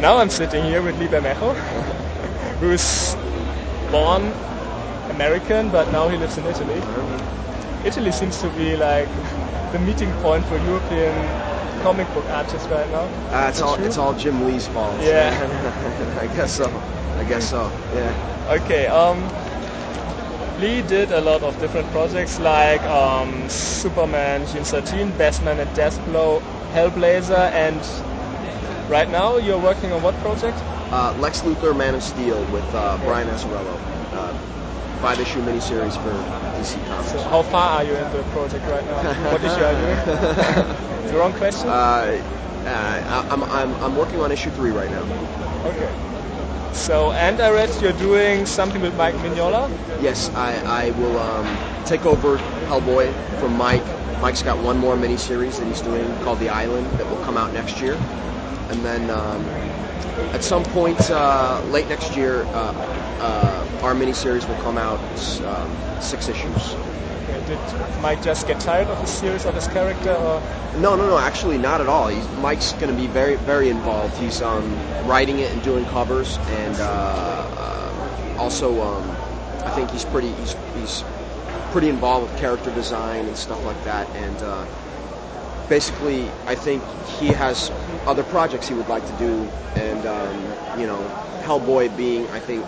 Now I'm sitting here with Lee Bermejo, who's born American, but now he lives in Italy. Italy seems to be like the meeting point for European comic book artists right now. Uh, it's all it's all Jim Lee's fault. Yeah. I guess so. I guess so. Yeah. Okay. Um, Lee did a lot of different projects like um, Superman, Gen 13, Batman and Deathblow, Hellblazer, and right now you're working on what project? Uh, Lex Luthor, Man of Steel, with uh, Brian Azzarello. Uh, five issue miniseries for DC Comics. So how far are you in the project right now? what issue are you in? the wrong question? Uh, uh, I'm, I'm, I'm working on issue three right now. Okay. So, and I read you're doing something with Mike Mignola. Yes, I, I will um, take over Hellboy from Mike. Mike's got one more miniseries that he's doing called The Island that will come out next year. And then um, at some point uh, late next year, uh, uh, our miniseries will come out um, six issues. Okay, did Mike just get tired of the series of his character, or No, no, no. Actually, not at all. He's, Mike's going to be very, very involved. He's um, writing it and doing covers, and uh, uh, also, um, I think he's pretty, he's, he's pretty involved with character design and stuff like that. And uh, basically, I think he has other projects he would like to do, and um, you know, Hellboy being, I think,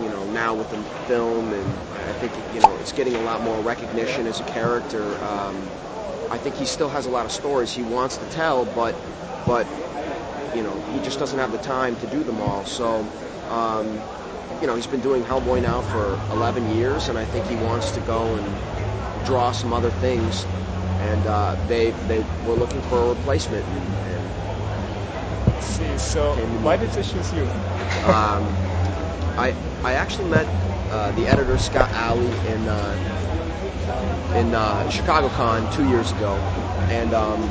you know, now with the film, and I think you know, it's getting a lot more recognition as a character. Um, I think he still has a lot of stories he wants to tell, but but you know he just doesn't have the time to do them all. So um, you know he's been doing Hellboy now for 11 years, and I think he wants to go and draw some other things. And uh, they they were looking for a replacement. And, let's see. So, why did they choose you? um, I I actually met uh, the editor Scott Allie in uh, in uh, Chicago Con two years ago, and um,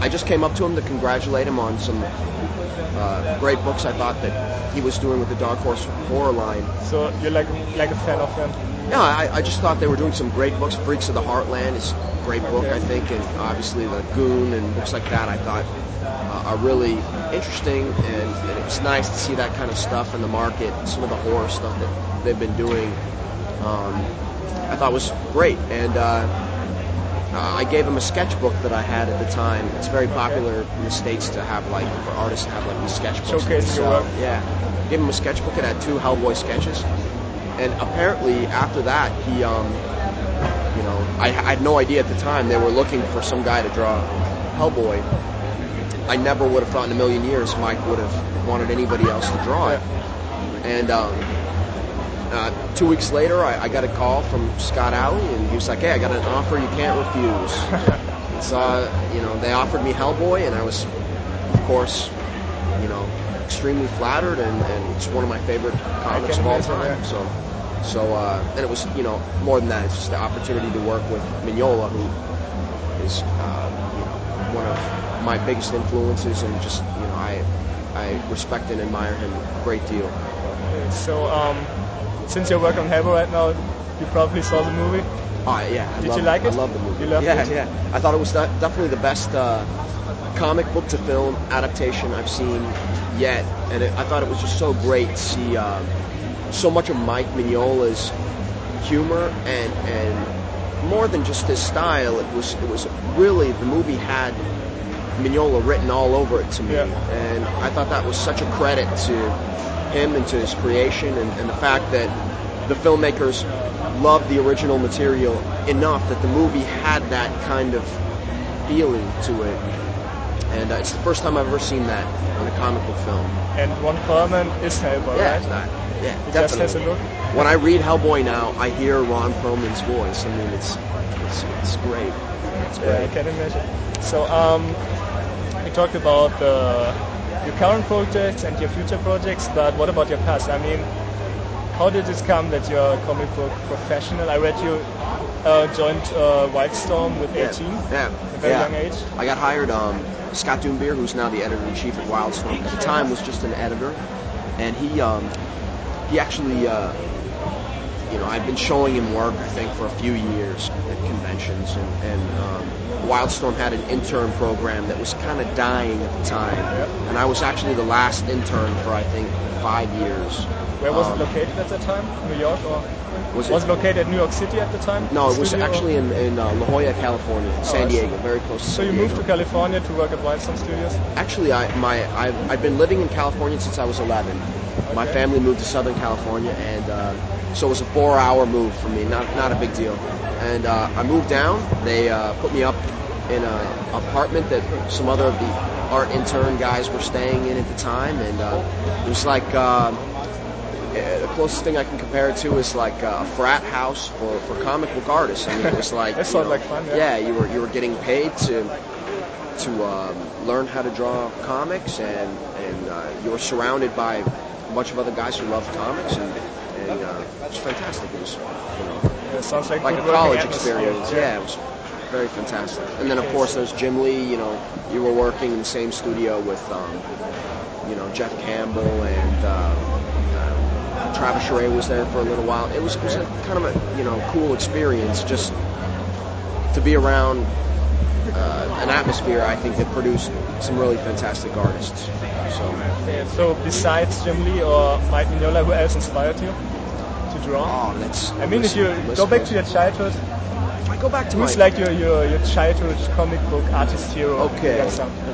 I just came up to him to congratulate him on some uh, great books I thought that he was doing with the Dark Horse horror line. So you're like like a fan of them. Yeah, I, I just thought they were doing some great books. Freaks of the Heartland is a great book, I think, and obviously the Goon and books like that I thought uh, are really interesting, and, and it was nice to see that kind of stuff in the market. Some of the horror stuff that they've been doing, um, I thought was great, and uh, uh, I gave him a sketchbook that I had at the time. It's very popular in the states to have like for artists to have like these sketchbooks. they Showcasing your work. Yeah, gave him a sketchbook. It had two Hellboy sketches, and apparently after that he, um, you know, I, I had no idea at the time they were looking for some guy to draw Hellboy. I never would have thought in a million years Mike would have wanted anybody else to draw it. And um, uh, two weeks later, I, I got a call from Scott Allie, and he was like, "Hey, I got an offer you can't refuse." and so, uh, you know, they offered me Hellboy, and I was, of course, you know, extremely flattered, and, and it's one of my favorite comics of all time. yeah. So, so, uh, and it was, you know, more than that. It's just the opportunity to work with Mignola, who is, uh, you know, one of my biggest influences, and just, you know, I, I respect and admire him a great deal. So um, since you're working on Hellboy right now, you probably saw the movie. Oh yeah, I Did love, you like it? I love the movie. You loved yeah, it? yeah. I thought it was definitely the best uh, comic book to film adaptation I've seen yet, and it, I thought it was just so great to see uh, so much of Mike Mignola's humor and and more than just his style. It was it was really the movie had Mignola written all over it to me, Yeah. and I thought that was such a credit to him and to his creation, and, and the fact that the filmmakers loved the original material enough that the movie had that kind of feeling to it. And uh, it's the first time I've ever seen that in a comic book film. And Ron Perlman is Hellboy, Yeah, right? it's not. Yeah, He definitely. just has a look. When I read Hellboy now, I hear Ron Perlman's voice. I mean, it's it's, it's great. It's Yeah, I great. can imagine. So, um, we talked about the, your current projects and your future projects, but what about your past? I mean, how did it come that you're a comic book professional? I read you uh, joined uh, Wildstorm with 18, Yeah, a very yeah. young age. I got hired. Um, Scott Dunbier, who's now the editor in chief at Wildstorm, at the time was just an editor, and he um, he actually, uh, you know, I'd been showing him work I think for a few years at conventions, and, and um, Wildstorm had an intern program that was kind of dying at the time, and I was actually the last intern for I think five years. Where was Um, it located at that time? New York or Was was it? it located at New York City at the time? No, it was studio, actually in, in uh, La Jolla, California, San I. Diego, very close to So San you Diego. moved to California to work at Wildstorm Studios? Actually, I my I've, I've been living in California since I was 11. My family moved to Southern California, and uh, so it was a four-hour move for me. Not not a big deal. And uh, I moved down. They uh, put me up in an apartment that some other of the art intern guys were staying in at the time, and uh, it was like. Eh, the closest thing I can compare it to is like uh, a frat house for, for comic book artists. I mean, it was like That know, like fun, yeah. yeah, you were you were getting paid to to um, learn how to draw comics, and and uh, you were surrounded by a bunch of other guys who loved comics, and and uh, it was fantastic. It was you know Yeah, sounds like like a college experience. Yeah, it was very fantastic. And then of course there's Jim Lee. You know, you were working in the same studio with um, you know Jeff Campbell and. Uh, uh, Travis Charest was there for a little while. It was, it was a kind of a you know cool experience just to be around uh, an atmosphere I think that produced some really fantastic artists. So so besides Jim Lee or Mike Mignola, who else inspired you to draw? oh, that's I mean, if you go back to your childhood, if I go back to who's my like your, your, your childhood comic book artist hero? okay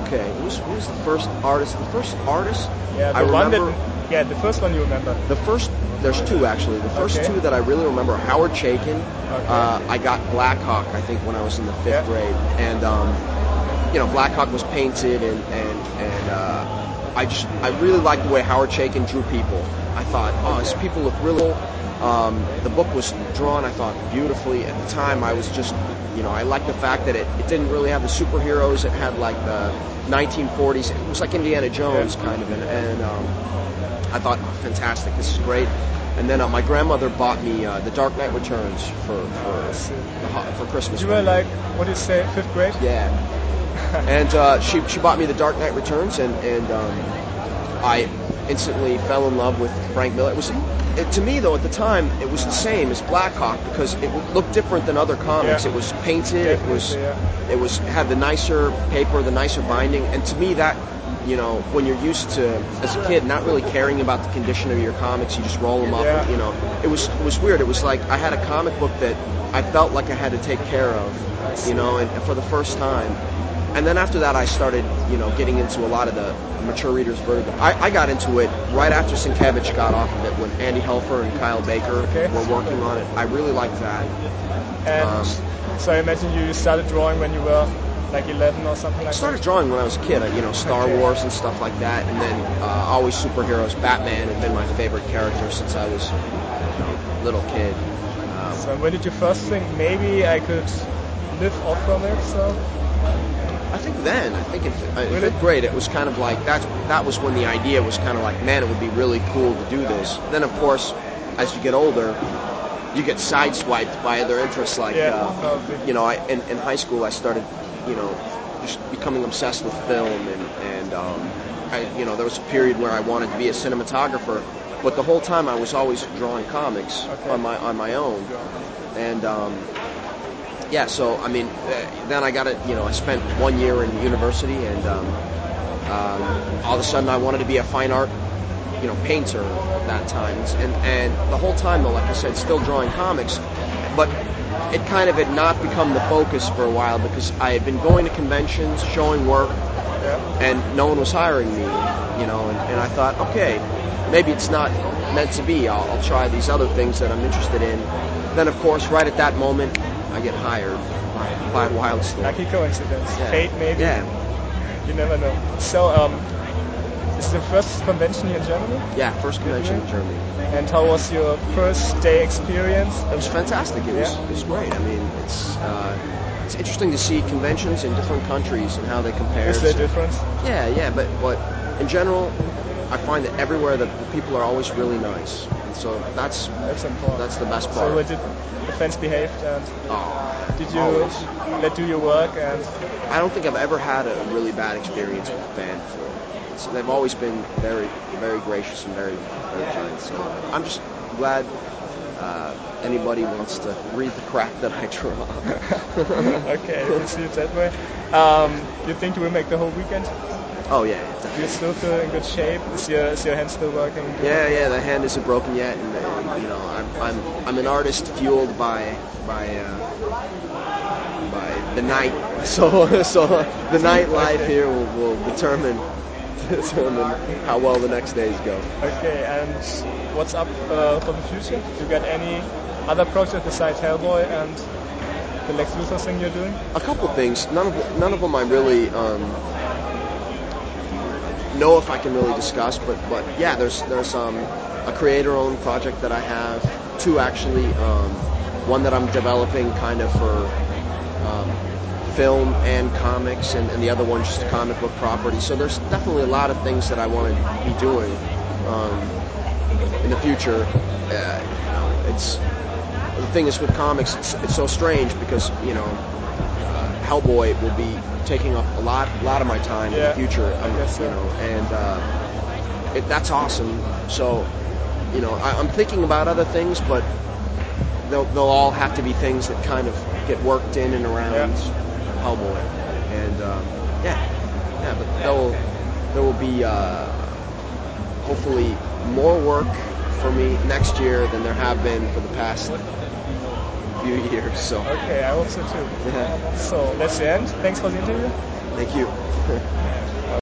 okay who's who's the first artist? The first artist Yeah, the I one remember. that, yeah, the first one you remember. The first, there's two actually. The first Okay. two that I really remember, are Howard Chaykin. Okay. Uh, I got Blackhawk I think, when I was in the fifth Yeah. grade, and um, you know, Blackhawk was painted, and and and uh, I just, I really liked the way Howard Chaykin drew people. I thought, oh, these people look really. Cool. Um, the book was drawn, I thought, beautifully. At the time, I was just, you know, I liked the fact that it, it didn't really have the superheroes. It had like the 1940s. It was like Indiana Jones kind of, and, and um, I thought, oh, fantastic, this is great. And then uh, my grandmother bought me uh, The Dark Knight Returns for for, for Christmas. You were like, what do you say, fifth grade? yeah, and uh, she she bought me The Dark Knight Returns, and and um, I instantly fell in love with Frank Miller. It was it, to me though at the time it was the same as Blackhawk because it looked different than other comics. Yeah. It was painted. It was it was had the nicer paper, the nicer binding, and to me that you know when you're used to as a kid not really caring about the condition of your comics, you just roll them up. Yeah. You know, it was it was weird. It was like I had a comic book that I felt like I had to take care of. You know, and for the first time. And then after that, I started, you know, getting into a lot of the mature readers' vertigo. I, I got into it right after Sienkiewicz got off of it when Andy Helfer and Kyle Baker Okay. were working on it. I really liked that. And Um, so I imagine you started drawing when you were like 11 or something like I started drawing when I was a kid, you know, Star Okay. Wars and stuff like that, and then uh, always superheroes. Batman had been my favorite character since I was, you know, little kid. Um, So when did you first think maybe I could live off from it? So think then, I think in, uh, in fifth grade, it was kind of like that. That was when the idea was kind of like, man, it would be really cool to do this. Then, of course, as you get older, you get sideswiped by other interests. Like, uh, you know, I, in, in high school, I started, you know, just becoming obsessed with film, and and um, I, you know, there was a period where I wanted to be a cinematographer, but the whole time I was always drawing comics Okay. on my on my own, and. Um, yeah, so I mean, uh, then I got it. You know, I spent one year in university, and um, um, all of a sudden I wanted to be a fine art, you know, painter at that time. And and the whole time, though, like I said, still drawing comics, but it kind of had not become the focus for a while because I had been going to conventions, showing work, yeah, and no one was hiring me. You know, and, and I thought, okay, maybe it's not meant to be. I'll, I'll try these other things that I'm interested in. Then, of course, right at that moment, I get hired by, by Wildstorm. lucky coincidence, Yeah. fate maybe. Yeah, You never know. So um, is the first convention here in Germany. yeah. First convention in Germany. And how was your first day experience? It was fantastic. It was it was great. I mean, it's uh, it's interesting to see conventions in different countries and how they compare. Is there a difference? Yeah, yeah, but but in general, I find that everywhere the, the people are always really nice, and so that's That's important. that's the best so part. what did the fans behaved and oh, did you always. let do your work and I don't think I've ever had a really bad experience with a fan before. So they've always been very, very gracious and very, very kind. So I'm just glad uh, anybody wants to read the crap that I draw. okay, you see it that way. Um, you think you will make the whole weekend? oh yeah, Do you still feel in good shape? Is your, is your hand still working? Yeah, yeah. The hand isn't broken yet, and, and you know, I'm I'm I'm an artist fueled by by uh, by the night. So so the nightlife here will, will determine determine how well the next days go. Okay, and what's up uh, for the future? Do you get any other projects besides Hellboy and the Lex Luthor thing you're doing? a couple things. None of none of them I really um, know if I can really discuss, but but yeah, there's there's um, a creator-owned project that I have. Two actually. Um, one that I'm developing kind of for um, film and comics, and, and the other one's just a comic book property. So there's definitely a lot of things that I want to be doing um, in the future. Uh, it's the thing is with comics, it's, it's so strange because you know uh, Hellboy will be taking up a lot, lot of my time in the future. I um, guess so. You know, and uh, it, that's awesome. So, you know, I, I'm thinking about other things, but they'll, they'll all have to be things that kind of get worked in and around Yeah. Hellboy. And um, yeah, yeah, but there will there will be uh, hopefully more work for me next year than there have been for the past few years. So, Okay, I hope so too. yeah, So that's the end. Thanks for the interview. thank you.